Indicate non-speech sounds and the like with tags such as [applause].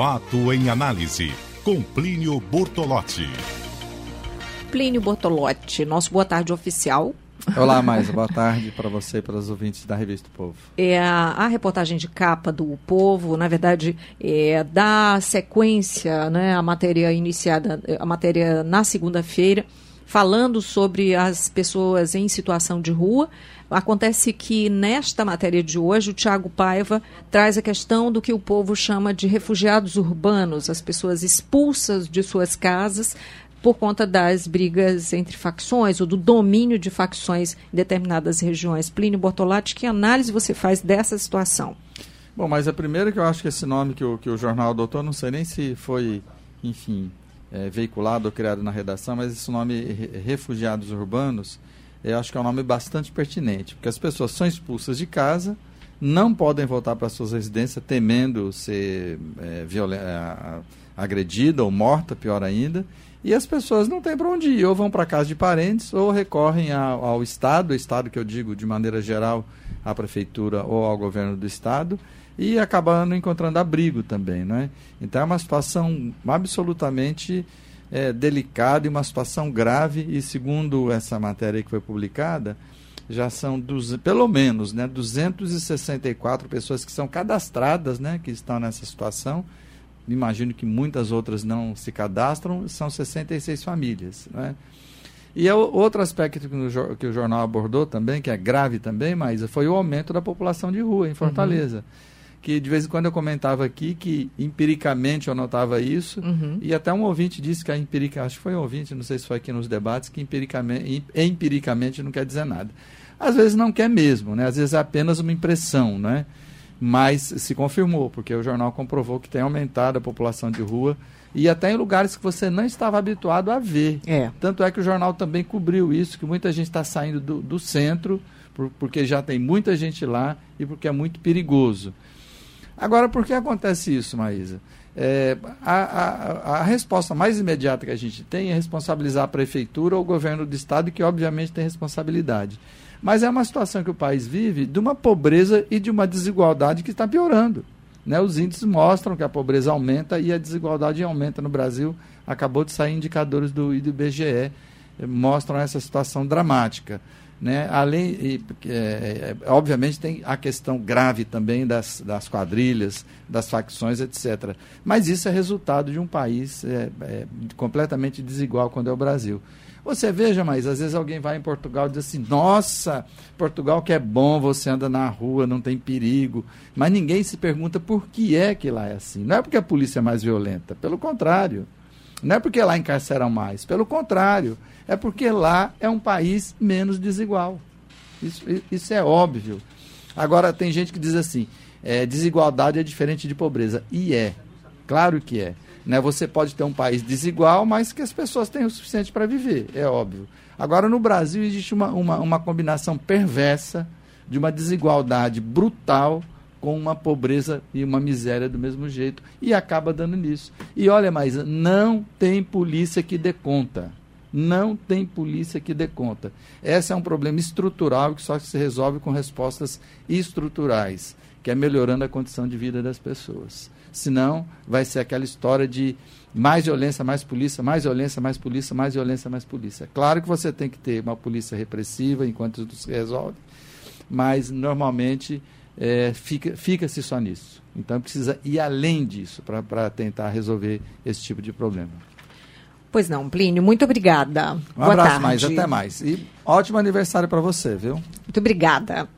Fato em análise, com Plínio Bortolotti. Plínio Bortolotti, nosso boa tarde oficial. Olá, [laughs] mais boa tarde para você e para os ouvintes da Revista Povo. É a, a, reportagem de capa do Povo, na verdade, é, dá sequência né, à matéria iniciada, a matéria na segunda-feira, falando sobre as pessoas em situação de rua. Acontece que nesta matéria de hoje, o Tiago Paiva traz a questão do que o povo chama de refugiados urbanos, as pessoas expulsas de suas casas por conta das brigas entre facções ou do domínio de facções em determinadas regiões. Plínio Bortolatti, que análise você faz dessa situação? Bom, mas a primeira que eu acho que esse nome que o, que o jornal adotou, não sei nem se foi, enfim, é, veiculado ou criado na redação, mas esse nome Refugiados Urbanos, eu acho que é um nome bastante pertinente, porque as pessoas são expulsas de casa, não podem voltar para suas residências temendo ser é, é agredida ou morta, pior ainda, e as pessoas não têm para onde ir, ou vão para casa de parentes, ou recorrem ao, ao Estado, o Estado que eu digo de maneira geral, à Prefeitura ou ao governo do Estado, e acabando encontrando abrigo também. Não é? Então é uma situação absolutamente é, delicada e uma situação grave, e segundo essa matéria que foi publicada, já são pelo menos né, 264 pessoas que são cadastradas, né, que estão nessa situação, imagino que muitas outras não se cadastram, são 66 famílias. Né? E é outro aspecto que, que, o jornal abordou também, que é grave também, mas foi o aumento da população de rua em Fortaleza. Uhum. Que de vez em quando eu comentava aqui que empiricamente eu notava isso, uhum. e até um ouvinte disse que a empirica, acho que foi um ouvinte, não sei se foi aqui nos debates, que empiricamente, empiricamente não quer dizer nada. Às vezes não quer mesmo, né? às vezes é apenas uma impressão, né? Mas se confirmou, porque o jornal comprovou que tem aumentado a população de rua e até em lugares que você não estava habituado a ver. É. Tanto é que o jornal também cobriu isso, que muita gente está saindo do, do centro, por, porque já tem muita gente lá e porque é muito perigoso. Agora, por que acontece isso, Maísa? É, a, a, a, resposta mais imediata que a gente tem é responsabilizar a prefeitura ou o governo do estado, que obviamente tem responsabilidade. Mas é uma situação que o país vive de uma pobreza e de uma desigualdade que está piorando. Né? Os índices mostram que a pobreza aumenta e a desigualdade aumenta no Brasil. Acabou de sair indicadores do IBGE, eh, mostram essa situação dramática. Né? Além, e, é, obviamente, tem a questão grave também das, das quadrilhas, das facções, etc. Mas isso é resultado de um país é, é completamente desigual quando é o Brasil. Você veja, mas às vezes alguém vai em Portugal e diz assim: nossa, Portugal que é bom, você anda na rua, não tem perigo. Mas ninguém se pergunta por que é que lá é assim. Não é porque a polícia é mais violenta, pelo contrário. Não é porque lá encarceram mais, pelo contrário. É porque lá é um país menos desigual. Isso, isso é óbvio. Agora, tem gente que diz assim: é, desigualdade é diferente de pobreza. E é. Claro que é. Né? Você pode ter um país desigual, mas que as pessoas têm o suficiente para viver, é óbvio. Agora, no Brasil, existe uma, uma, uma combinação perversa de uma desigualdade brutal com uma pobreza e uma miséria do mesmo jeito e acaba dando nisso. E olha, mas não tem polícia que dê conta. Não tem polícia que dê conta. Esse é um problema estrutural que só se resolve com respostas estruturais, que é melhorando a condição de vida das pessoas senão vai ser aquela história de mais violência, mais polícia, mais violência, mais polícia, mais violência, mais polícia. Claro que você tem que ter uma polícia repressiva enquanto isso se resolve, mas normalmente é, fica-se fica só nisso. Então precisa ir além disso para tentar resolver esse tipo de problema. Pois não, Plínio, muito obrigada. Um Boa abraço tarde. mais, até mais. E ótimo aniversário para você, viu? Muito obrigada.